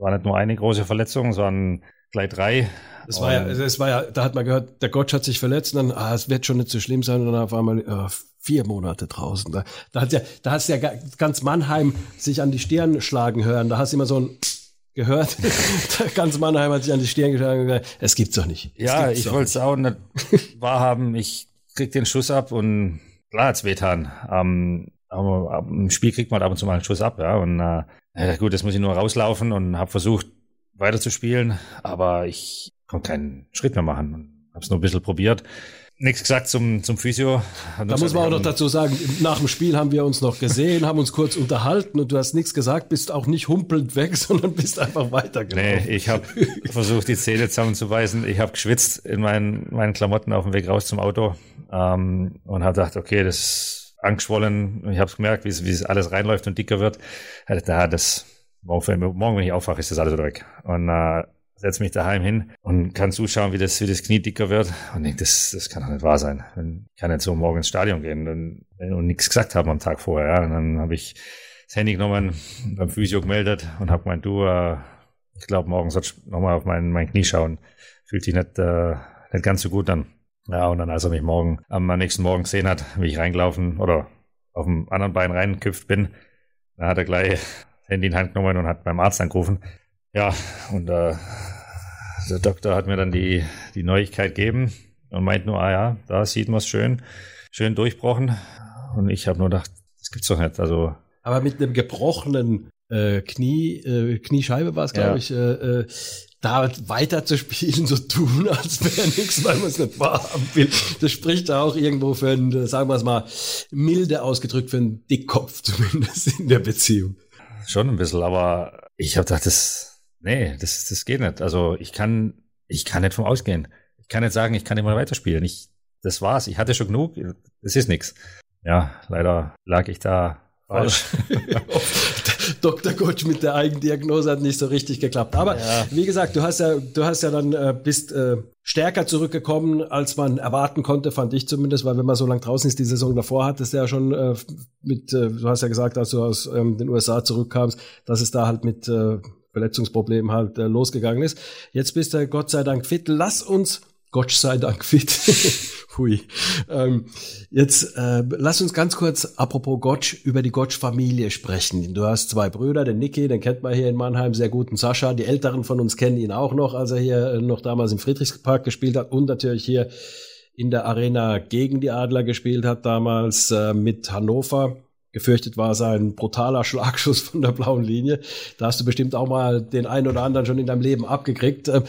war nicht nur eine große Verletzung, es waren gleich drei. Das war ja, war ja, da hat man gehört, der Gott hat sich verletzt und dann, ah, es wird schon nicht so schlimm sein und dann auf einmal oh, vier Monate draußen. Da, da hat ja, da hast ja ganz Mannheim sich an die Stirn schlagen hören. Da hast du immer so ein gehört. [laughs] ganz Mannheim hat sich an die Stirn geschlagen und gesagt, es gibt's doch nicht. Es ja, ich wollte es auch nicht [laughs] wahrhaben. Ich krieg den Schuss ab und klar hat's wehtan. Ähm, aber im Spiel kriegt man ab und zu mal einen Schuss ab, ja. Und äh, ja, gut, das muss ich nur rauslaufen und habe versucht weiterzuspielen, aber ich konnte keinen Schritt mehr machen und habe es nur ein bisschen probiert. Nichts gesagt zum, zum Physio. Da muss man auch noch dazu sagen, nach dem Spiel haben wir uns noch gesehen, haben uns kurz unterhalten und du hast nichts gesagt, bist auch nicht humpelnd weg, [laughs] sondern bist einfach weitergelaufen. Nee, ich habe versucht, die Zähne zusammenzubeißen. Ich habe geschwitzt in meinen, meinen Klamotten auf dem Weg raus zum Auto ähm, und habe gedacht, okay, das angeschwollen. Ich habe gemerkt, wie es alles reinläuft und dicker wird. Da, das morgen, wenn ich aufwache, ist das alles weg. Und äh, setze mich daheim hin und kann zuschauen, wie das, wie das Knie dicker wird. Und denke, das, das kann doch nicht wahr sein. Ich kann nicht so morgen ins Stadion gehen und, und nichts gesagt haben am Tag vorher. Ja. Und dann habe ich das Handy genommen, beim Physio gemeldet und habe gemeint, du, äh, ich glaube, morgen sollst du nochmal auf mein, mein Knie schauen. Fühlt sich nicht, äh, nicht ganz so gut an. Ja, und dann, als er mich morgen am nächsten Morgen gesehen hat, wie ich reingelaufen oder auf dem anderen Bein reingeküpft bin, dann hat er gleich das Handy in die Hand genommen und hat beim Arzt angerufen. Ja, und äh, der Doktor hat mir dann die, die Neuigkeit gegeben und meint nur, ah ja, da sieht man es schön, schön durchbrochen. Und ich habe nur gedacht, das gibt's doch nicht. Also aber mit einem gebrochenen äh, Knie, äh, Kniescheibe war es, glaube ja. ich, äh, äh, da weiter zu spielen, so tun, als wäre nichts, weil man es nicht wahrhaben will. Das spricht auch irgendwo für einen, sagen wir es mal, milde ausgedrückt, für einen Dickkopf zumindest in der Beziehung. Schon ein bisschen, aber ich habe gedacht, das, nee, das, das geht nicht. Also ich kann, ich kann nicht vom Ausgehen. Ich kann nicht sagen, ich kann immer weiterspielen. Ich, das war's. Ich hatte schon genug. Es ist nichts. Ja, leider lag ich da falsch. [laughs] [laughs] [laughs] Dr. Coach mit der Eigendiagnose hat nicht so richtig geklappt. Aber ja. wie gesagt, du hast ja, du hast ja dann äh, bist äh, stärker zurückgekommen, als man erwarten konnte, fand ich zumindest, weil wenn man so lange draußen ist, die Saison davor hat, ist ja schon äh, mit, äh, du hast ja gesagt, als du aus ähm, den USA zurückkamst, dass es da halt mit äh, Verletzungsproblemen halt äh, losgegangen ist. Jetzt bist du Gott sei Dank fit. Lass uns Gott sei Dank fit. [laughs] Hui. Ähm, jetzt äh, lass uns ganz kurz, apropos Gotsch, über die Gotsch-Familie sprechen. Du hast zwei Brüder, den Niki, den kennt man hier in Mannheim sehr gut, und Sascha. Die Älteren von uns kennen ihn auch noch, als er hier äh, noch damals im Friedrichspark gespielt hat und natürlich hier in der Arena gegen die Adler gespielt hat, damals äh, mit Hannover. Gefürchtet war sein brutaler Schlagschuss von der blauen Linie. Da hast du bestimmt auch mal den einen oder anderen schon in deinem Leben abgekriegt. Äh,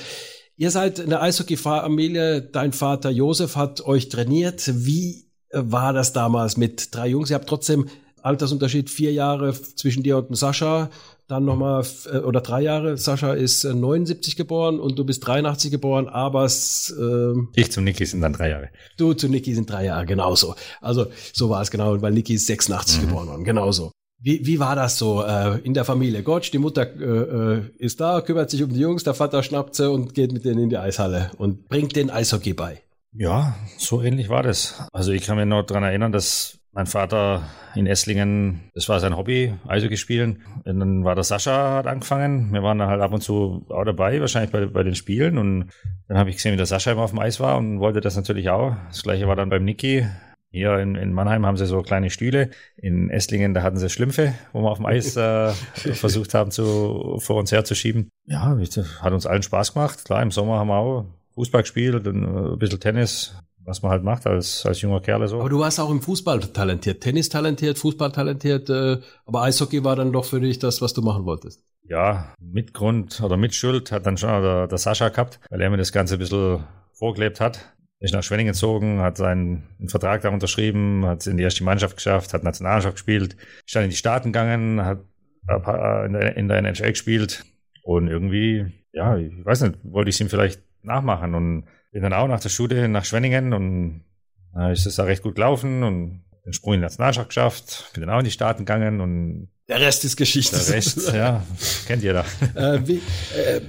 Ihr seid eine Eishockey-Familie. Dein Vater Josef hat euch trainiert. Wie war das damals mit drei Jungs? Ihr habt trotzdem Altersunterschied vier Jahre zwischen dir und dem Sascha. Dann nochmal, äh, oder drei Jahre. Sascha ist 79 äh, geboren und du bist 83 geboren, aber äh, Ich zu Niki sind dann drei Jahre. Du zu Niki sind drei Jahre, genauso. Also so war es genau, weil Niki ist 86 mhm. geboren worden, genauso. Wie, wie war das so äh, in der Familie? Gott, die Mutter äh, äh, ist da, kümmert sich um die Jungs, der Vater schnappt sie und geht mit denen in die Eishalle und bringt den Eishockey bei. Ja, so ähnlich war das. Also ich kann mich noch dran erinnern, dass mein Vater in Esslingen, das war sein Hobby, Eishockey spielen. Und dann war der Sascha hat angefangen. Wir waren dann halt ab und zu auch dabei, wahrscheinlich bei, bei den Spielen. Und dann habe ich gesehen, wie der Sascha immer auf dem Eis war und wollte das natürlich auch. Das gleiche war dann beim Niki. Hier in, in Mannheim haben sie so kleine Stühle. In Esslingen, da hatten sie Schlümpfe, wo wir auf dem Eis äh, [laughs] versucht haben, zu, vor uns herzuschieben. Ja, hat uns allen Spaß gemacht. Klar, im Sommer haben wir auch Fußball gespielt und äh, ein bisschen Tennis, was man halt macht als, als junger Kerl so. Aber du warst auch im Fußball talentiert, Tennis talentiert, Fußball talentiert, äh, aber Eishockey war dann doch für dich das, was du machen wolltest. Ja, mit Grund oder mit Schuld hat dann schon der, der Sascha gehabt, weil er mir das Ganze ein bisschen vorgelebt hat. Ist nach Schwenningen gezogen, hat seinen Vertrag da unterschrieben, hat es in die erste Mannschaft geschafft, hat Nationalmannschaft gespielt, ist dann in die Staaten gegangen, hat in der, in der NHL gespielt und irgendwie, ja, ich weiß nicht, wollte ich es ihm vielleicht nachmachen und bin dann auch nach der Schule nach Schwenningen und da ist es da recht gut gelaufen und den Sprung in die Nationalmannschaft geschafft, bin dann auch in die Staaten gegangen und der Rest ist Geschichte. Der Rest, ja, [laughs] kennt jeder. Äh, wie, äh,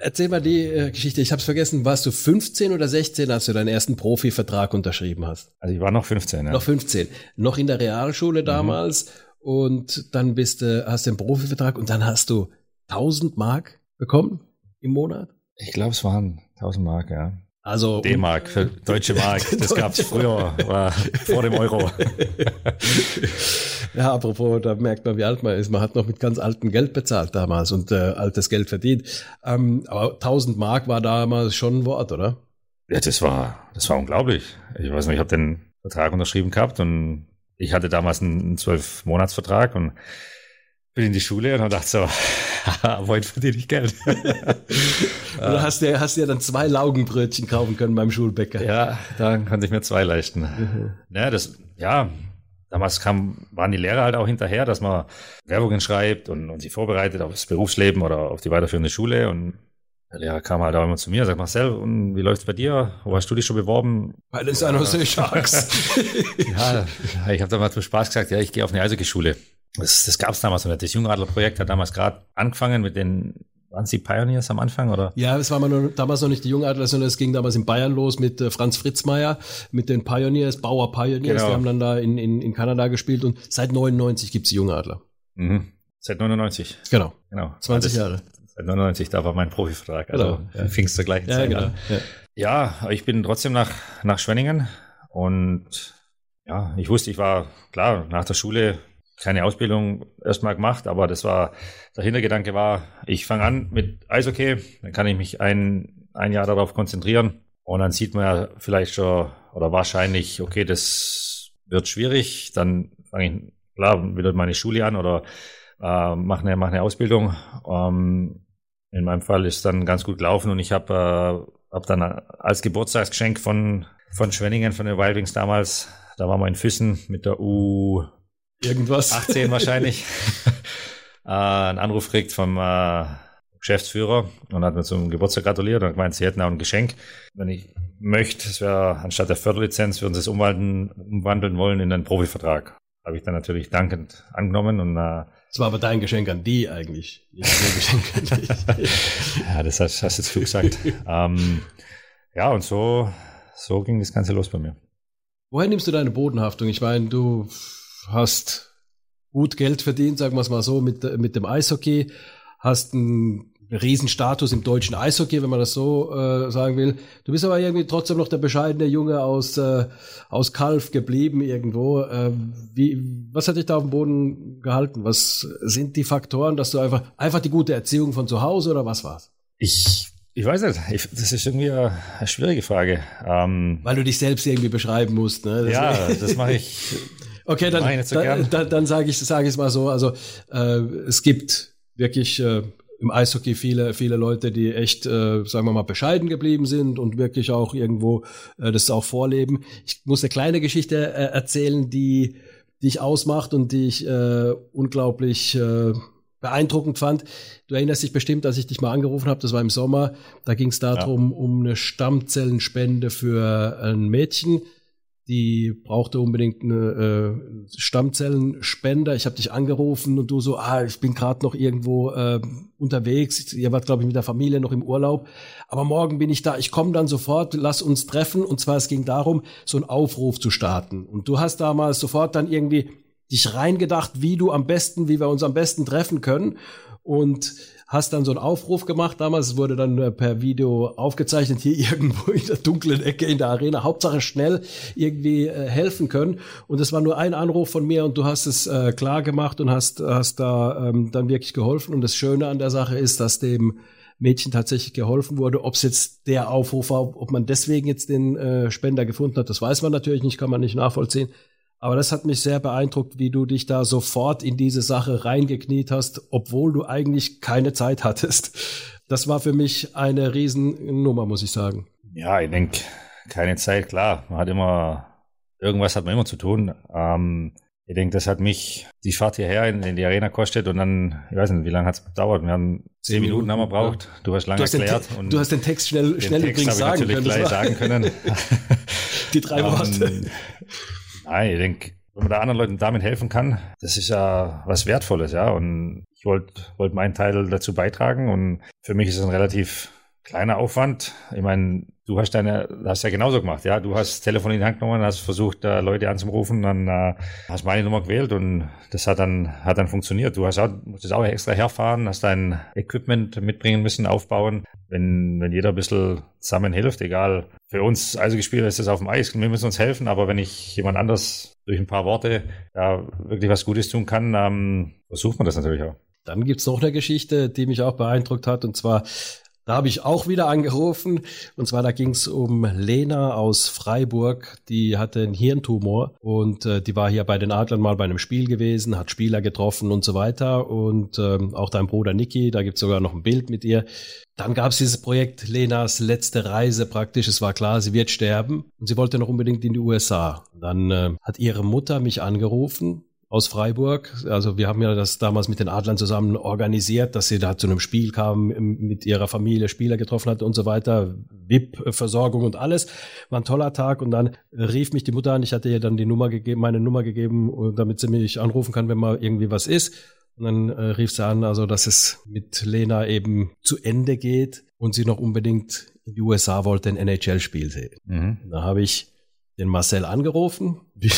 erzähl mal die äh, Geschichte. Ich habe es vergessen. Warst du 15 oder 16, als du deinen ersten Profivertrag unterschrieben hast? Also ich war noch 15. Ja. Noch 15. Noch in der Realschule damals. Mhm. Und dann bist du, hast du einen Profivertrag und dann hast du 1000 Mark bekommen im Monat? Ich glaube, es waren 1000 Mark, ja. Also D-Mark deutsche Mark. [laughs] Das gab es früher, war vor dem Euro. [laughs] ja, apropos, da merkt man, wie alt man ist. Man hat noch mit ganz altem Geld bezahlt damals und äh, altes Geld verdient. Ähm, aber 1000 Mark war damals schon ein Wort, oder? Ja, das war, das war unglaublich. Ich weiß nicht, ich habe den Vertrag unterschrieben gehabt und ich hatte damals einen zwölf Monatsvertrag und bin in die Schule und dachte so, [laughs] heute verdiene ich Geld. Oder [laughs] hast du hast ja dann zwei Laugenbrötchen kaufen können beim Schulbäcker? Ja, dann konnte ich mir zwei leisten. Mhm. Ja, das, ja, damals kam, waren die Lehrer halt auch hinterher, dass man Werbungen schreibt und, und sich vorbereitet auf das Berufsleben oder auf die weiterführende Schule und der Lehrer kam halt auch immer zu mir, sagt Marcel, und wie läuft's bei dir? Wo hast du dich schon beworben? Bei den San Jose Sharks. ja, ich habe da mal zum Spaß gesagt, ja, ich gehe auf eine Eishockeyschule. Das, das gab es damals noch nicht. Das Jungadler-Projekt hat damals gerade angefangen mit den, waren es die Pioneers am Anfang, oder? Ja, es war nur, damals noch nicht die Jungadler, sondern es ging damals in Bayern los mit äh, Franz Fritzmeier, mit den Pioneers, Bauer Pioneers, genau. die haben dann da in, in, in Kanada gespielt und seit 99 gibt's die Jungadler. Mhm. Seit 99. Genau. Genau. 20 Jahre. Seit 99, da war mein Profivertrag. Also genau. ja. fing es zur gleichen ja, Zeit genau. an. Ja. ja, ich bin trotzdem nach, nach Schwenningen und ja, ich wusste, ich war klar nach der Schule keine Ausbildung erstmal gemacht, aber das war, der Hintergedanke war, ich fange an mit Eishockey, dann kann ich mich ein, ein Jahr darauf konzentrieren und dann sieht man ja vielleicht schon oder wahrscheinlich, okay, das wird schwierig, dann fange ich klar wieder meine Schule an oder äh, mache eine, mach eine Ausbildung. Ähm, in meinem Fall ist dann ganz gut gelaufen und ich habe äh, hab dann als Geburtstagsgeschenk von, von Schwenningen, von den Wild Wings damals, da waren wir in Füssen mit der U Irgendwas. 18 wahrscheinlich. [laughs] äh, einen Anruf kriegt vom äh, Geschäftsführer und hat mir zum Geburtstag gratuliert und gemeint, sie hätten auch ein Geschenk. Wenn ich möchte, es wäre anstatt der Förderlizenz, würden sie es umwandeln, umwandeln wollen in einen Profivertrag. Habe ich dann natürlich dankend angenommen und äh, das war aber dein Geschenk an die eigentlich, Geschenk an dich. [laughs] ja, das hast, hast jetzt viel gesagt. ähm, ja, und so, so ging das Ganze los bei mir. Woher nimmst du deine Bodenhaftung? Ich meine, du hast gut Geld verdient, sagen wir es mal so, mit, mit dem Eishockey, hast einen Riesenstatus im deutschen Eishockey, wenn man das so äh, sagen will. Du bist aber irgendwie trotzdem noch der bescheidene Junge aus, äh, aus Kalf geblieben irgendwo. Äh, wie, was hat dich da auf dem Boden gehalten? Was sind die Faktoren, dass du einfach, einfach die gute Erziehung von zu Hause oder was war's? Ich ich weiß nicht, ich, das ist irgendwie eine, schwierige Frage. Ähm, Weil du dich selbst irgendwie beschreiben musst. Ne? Das ja, das mache ich [laughs] Okay, dann, so dann, dann, dann sage ich sage ich mal so. Also äh, es gibt wirklich äh, im Eishockey viele viele Leute, die echt, äh, sagen wir mal, bescheiden geblieben sind und wirklich auch irgendwo äh, das auch vorleben. Ich muss eine kleine Geschichte äh, erzählen, die die ich ausmacht und die ich äh, unglaublich äh, beeindruckend fand. Du erinnerst dich bestimmt, als ich dich mal angerufen habe, das war im Sommer, da ging es darum, ja. um eine Stammzellenspende für ein Mädchen die brauchte unbedingt eine äh, Stammzellenspender. Ich habe dich angerufen und du so, ah, ich bin gerade noch irgendwo äh, unterwegs. Ihr wart, glaube ich, mit der Familie noch im Urlaub. Aber morgen bin ich da. Ich komme dann sofort, lass uns treffen. Und zwar, es ging darum, so einen Aufruf zu starten. Und du hast damals sofort dann irgendwie dich reingedacht, wie du am besten, wie wir uns am besten treffen können. Und hast dann so einen Aufruf gemacht damals, es wurde dann äh, per Video aufgezeichnet, hier [laughs] irgendwo in der dunklen Ecke in der Arena, Hauptsache schnell irgendwie äh, helfen können. Und es war nur ein Anruf von mir und du hast es äh, klar gemacht und hast, hast da ähm, dann wirklich geholfen. Und das Schöne an der Sache ist, dass dem Mädchen tatsächlich geholfen wurde. Ob es jetzt der Aufruf war, ob man deswegen jetzt den äh, Spender gefunden hat, das weiß man natürlich nicht, kann man nicht nachvollziehen. Aber das hat mich sehr beeindruckt, wie du dich da sofort in diese Sache reingekniet hast, obwohl du eigentlich keine Zeit hattest. Das war für mich eine Riesennummer, muss ich sagen. Ja, ich denke, keine Zeit, klar. Man hat immer, irgendwas hat man immer zu tun. Ähm, ich denke, das hat mich die Fahrt hierher in, in die Arena kostet und dann, ich weiß nicht, wie lange hat es gedauert? Wir haben zehn Minuten, Minuten haben wir braucht. Ja. Du hast lange du erklärt. und du hast den Text schnell, schnell Text übrigens sagen natürlich können. gleich sagen können. [laughs] die drei Worte. Nein, ich denke, wenn man da anderen Leuten damit helfen kann, das ist ja was Wertvolles, ja. Und ich wollte wollt meinen Teil dazu beitragen und für mich ist es ein relativ kleiner Aufwand. Ich meine, du hast deine, hast ja genauso gemacht, ja. Du hast Telefon in die Hand genommen, hast versucht, äh, Leute anzurufen, dann äh, hast meine Nummer gewählt und das hat dann, hat dann funktioniert. Du hast auch, musstest auch extra herfahren, hast dein Equipment mitbringen müssen, aufbauen. Wenn, wenn jeder ein bisschen zusammen hilft, egal. Für uns Eishockeyspieler ist das auf dem Eis, wir müssen uns helfen, aber wenn ich jemand anders durch ein paar Worte ja, wirklich was Gutes tun kann, ähm, versucht man das natürlich auch. Dann gibt's noch eine Geschichte, die mich auch beeindruckt hat, und zwar da habe ich auch wieder angerufen. Und zwar, da ging es um Lena aus Freiburg. Die hatte einen Hirntumor und äh, die war hier bei den Adlern mal bei einem Spiel gewesen, hat Spieler getroffen und so weiter. Und ähm, auch dein Bruder Niki, da gibt es sogar noch ein Bild mit ihr. Dann gab es dieses Projekt Lenas letzte Reise praktisch. Es war klar, sie wird sterben und sie wollte noch unbedingt in die USA. Dann äh, hat ihre Mutter mich angerufen aus Freiburg. Also wir haben ja das damals mit den Adlern zusammen organisiert, dass sie da zu einem Spiel kamen, mit ihrer Familie Spieler getroffen hat und so weiter. VIP-Versorgung und alles. War ein toller Tag und dann rief mich die Mutter an. Ich hatte ihr dann die Nummer gegeben, meine Nummer gegeben, damit sie mich anrufen kann, wenn mal irgendwie was ist. Und dann äh, rief sie an, also dass es mit Lena eben zu Ende geht und sie noch unbedingt in die USA wollte, ein NHL-Spiel sehen. Mhm. Da habe ich den Marcel angerufen, [laughs] wie,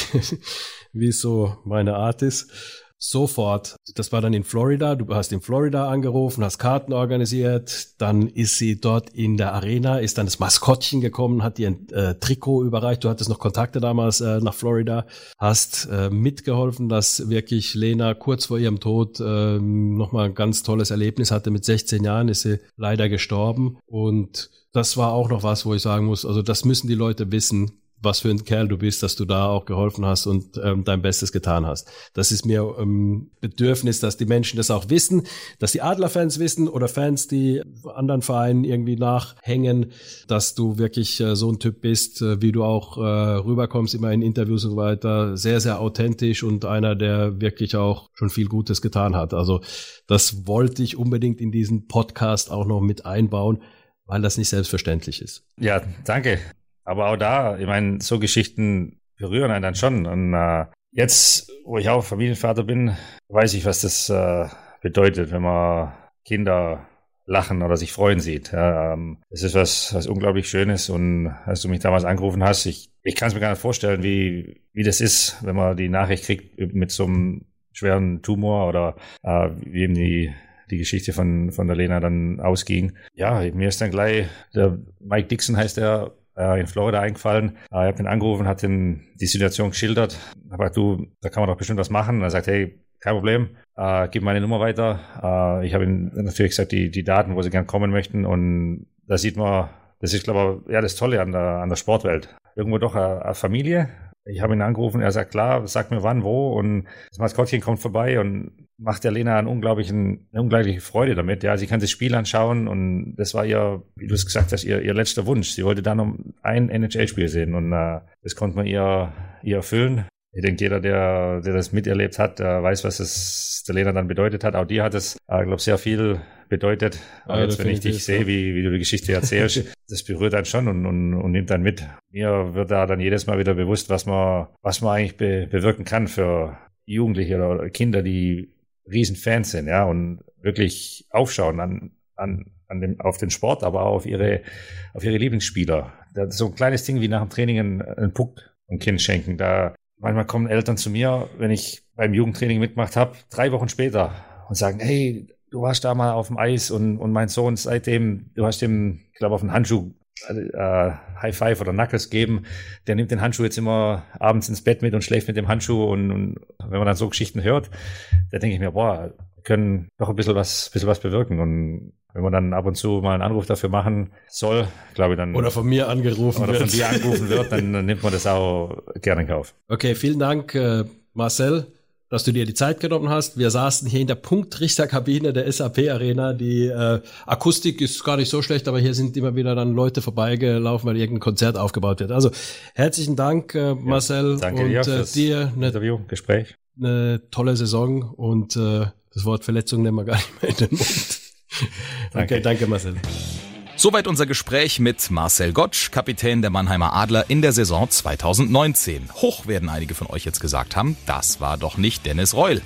wie so meine Art ist. Sofort, das war dann in Florida, du hast in Florida angerufen, hast Karten organisiert, dann ist sie dort in der Arena, ist dann das Maskottchen gekommen, hat dir ein äh, Trikot überreicht, du hattest noch Kontakte damals äh, nach Florida, hast äh, mitgeholfen, dass wirklich Lena kurz vor ihrem Tod äh, nochmal ein ganz tolles Erlebnis hatte. Mit 16 Jahren ist sie leider gestorben und das war auch noch was, wo ich sagen muss, also das müssen die Leute wissen, was für ein Kerl du bist, dass du da auch geholfen hast und ähm, dein Bestes getan hast. Das ist mir ähm, Bedürfnis, dass die Menschen das auch wissen, dass die Adlerfans wissen oder Fans, die anderen Vereinen irgendwie nachhängen, dass du wirklich äh, so ein Typ bist, äh, wie du auch äh, rüberkommst, immer in Interviews und so weiter, sehr, sehr authentisch und einer, der wirklich auch schon viel Gutes getan hat. Also das wollte ich unbedingt in diesen Podcast auch noch mit einbauen, weil das nicht selbstverständlich ist. Ja, danke. Aber auch da, ich meine, so Geschichten berühren einen dann schon. Und äh, jetzt, wo ich auch Familienvater bin, weiß ich, was das äh, bedeutet, wenn man Kinder lachen oder sich freuen sieht. Ähm, es ist was, was unglaublich Schönes. Und als du mich damals angerufen hast, ich, ich kann es mir gar nicht vorstellen, wie, wie das ist, wenn man die Nachricht kriegt mit so einem schweren Tumor oder äh, wie eben die die Geschichte von, von der Lena dann ausging. Ja, mir ist dann gleich, der Mike Dixon heißt er, äh, in Florida eingefallen. Äh, ich habe ihn angerufen, hat ihn die Situation geschildert. Aber du, da kann man doch bestimmt was machen. Und er sagt, hey, kein Problem, äh, gib meine Nummer weiter. Äh, ich habe ihm natürlich gesagt, die, die Daten, wo sie gern kommen möchten. Und da sieht man, das ist, glaube ich, ja, das Tolle an der, an der Sportwelt. Irgendwo doch eine, eine Familie. Ich habe ihn angerufen, er sagt, klar, sag mir wann, wo. Und das Maskottchen kommt vorbei und macht der Lena einen unglaublichen, eine unglaubliche Freude damit. Ja, sie kann das Spiel anschauen und das war ihr, wie du es gesagt hast, ihr, ihr letzter Wunsch. Sie wollte dann noch ein NHL-Spiel sehen und äh, das konnte man ihr, ihr erfüllen. Ich denke, jeder, der, der das miterlebt hat, äh, weiß, was es der Lena dann bedeutet hat. Auch dir hat es, äh, glaube sehr viel bedeutet. Ja, jetzt, wenn ich dich sehe, wie, wie du die Geschichte erzählst, [laughs] das berührt einen schon und, und, und nimmt dann mit. Mir wird da dann jedes Mal wieder bewusst, was man, was man eigentlich be, bewirken kann für Jugendliche oder Kinder, die Riesenfans sind, ja, und wirklich aufschauen an, an, an dem, auf den Sport, aber auch auf ihre, auf ihre Lieblingsspieler. So ein kleines Ding wie nach dem Training einen, einen Puck ein Kind schenken. Da manchmal kommen Eltern zu mir, wenn ich beim Jugendtraining mitgemacht habe, drei Wochen später und sagen, hey, du warst da mal auf dem Eis und, und mein Sohn seitdem, du hast ihm, ich glaube, auf den Handschuh äh, High Five oder Knuckles geben. Der nimmt den Handschuh jetzt immer abends ins Bett mit und schläft mit dem Handschuh. Und, und wenn man dann so Geschichten hört, da denke ich mir, boah, können doch ein bisschen was, bisschen was bewirken. Und wenn man dann ab und zu mal einen Anruf dafür machen soll, glaube ich dann. Oder von mir angerufen oder wird. von dir angerufen wird, dann, dann nimmt man das auch gerne in Kauf. Okay, vielen Dank, äh, Marcel. Dass du dir die Zeit genommen hast. Wir saßen hier in der Punktrichterkabine der SAP Arena. Die äh, Akustik ist gar nicht so schlecht, aber hier sind immer wieder dann Leute vorbeigelaufen, weil irgendein Konzert aufgebaut wird. Also herzlichen Dank, äh, Marcel, ja, danke und dir, äh, dir eine, Interview, Gespräch. eine tolle Saison und äh, das Wort Verletzung nehmen wir gar nicht mehr in den Mund. danke. Okay, danke Marcel. Soweit unser Gespräch mit Marcel Gottsch, Kapitän der Mannheimer Adler in der Saison 2019. Hoch werden einige von euch jetzt gesagt haben, das war doch nicht Dennis Reul.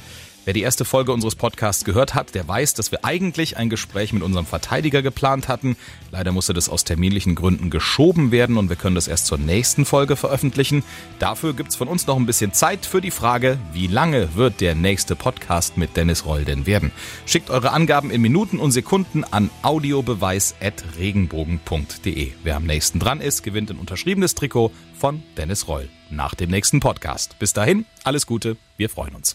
Wer die erste Folge unseres Podcasts gehört hat, der weiß, dass wir eigentlich ein Gespräch mit unserem Verteidiger geplant hatten. Leider musste das aus terminlichen Gründen geschoben werden und wir können das erst zur nächsten Folge veröffentlichen. Dafür gibt's von uns noch ein bisschen Zeit für die Frage, wie lange wird der nächste Podcast mit Dennis Reul denn werden? Schickt eure Angaben in Minuten und Sekunden an audiobeweis.regenbogen.de. Wer am nächsten dran ist, gewinnt ein unterschriebenes Trikot von Dennis Reul nach dem nächsten Podcast. Bis dahin, alles Gute, wir freuen uns.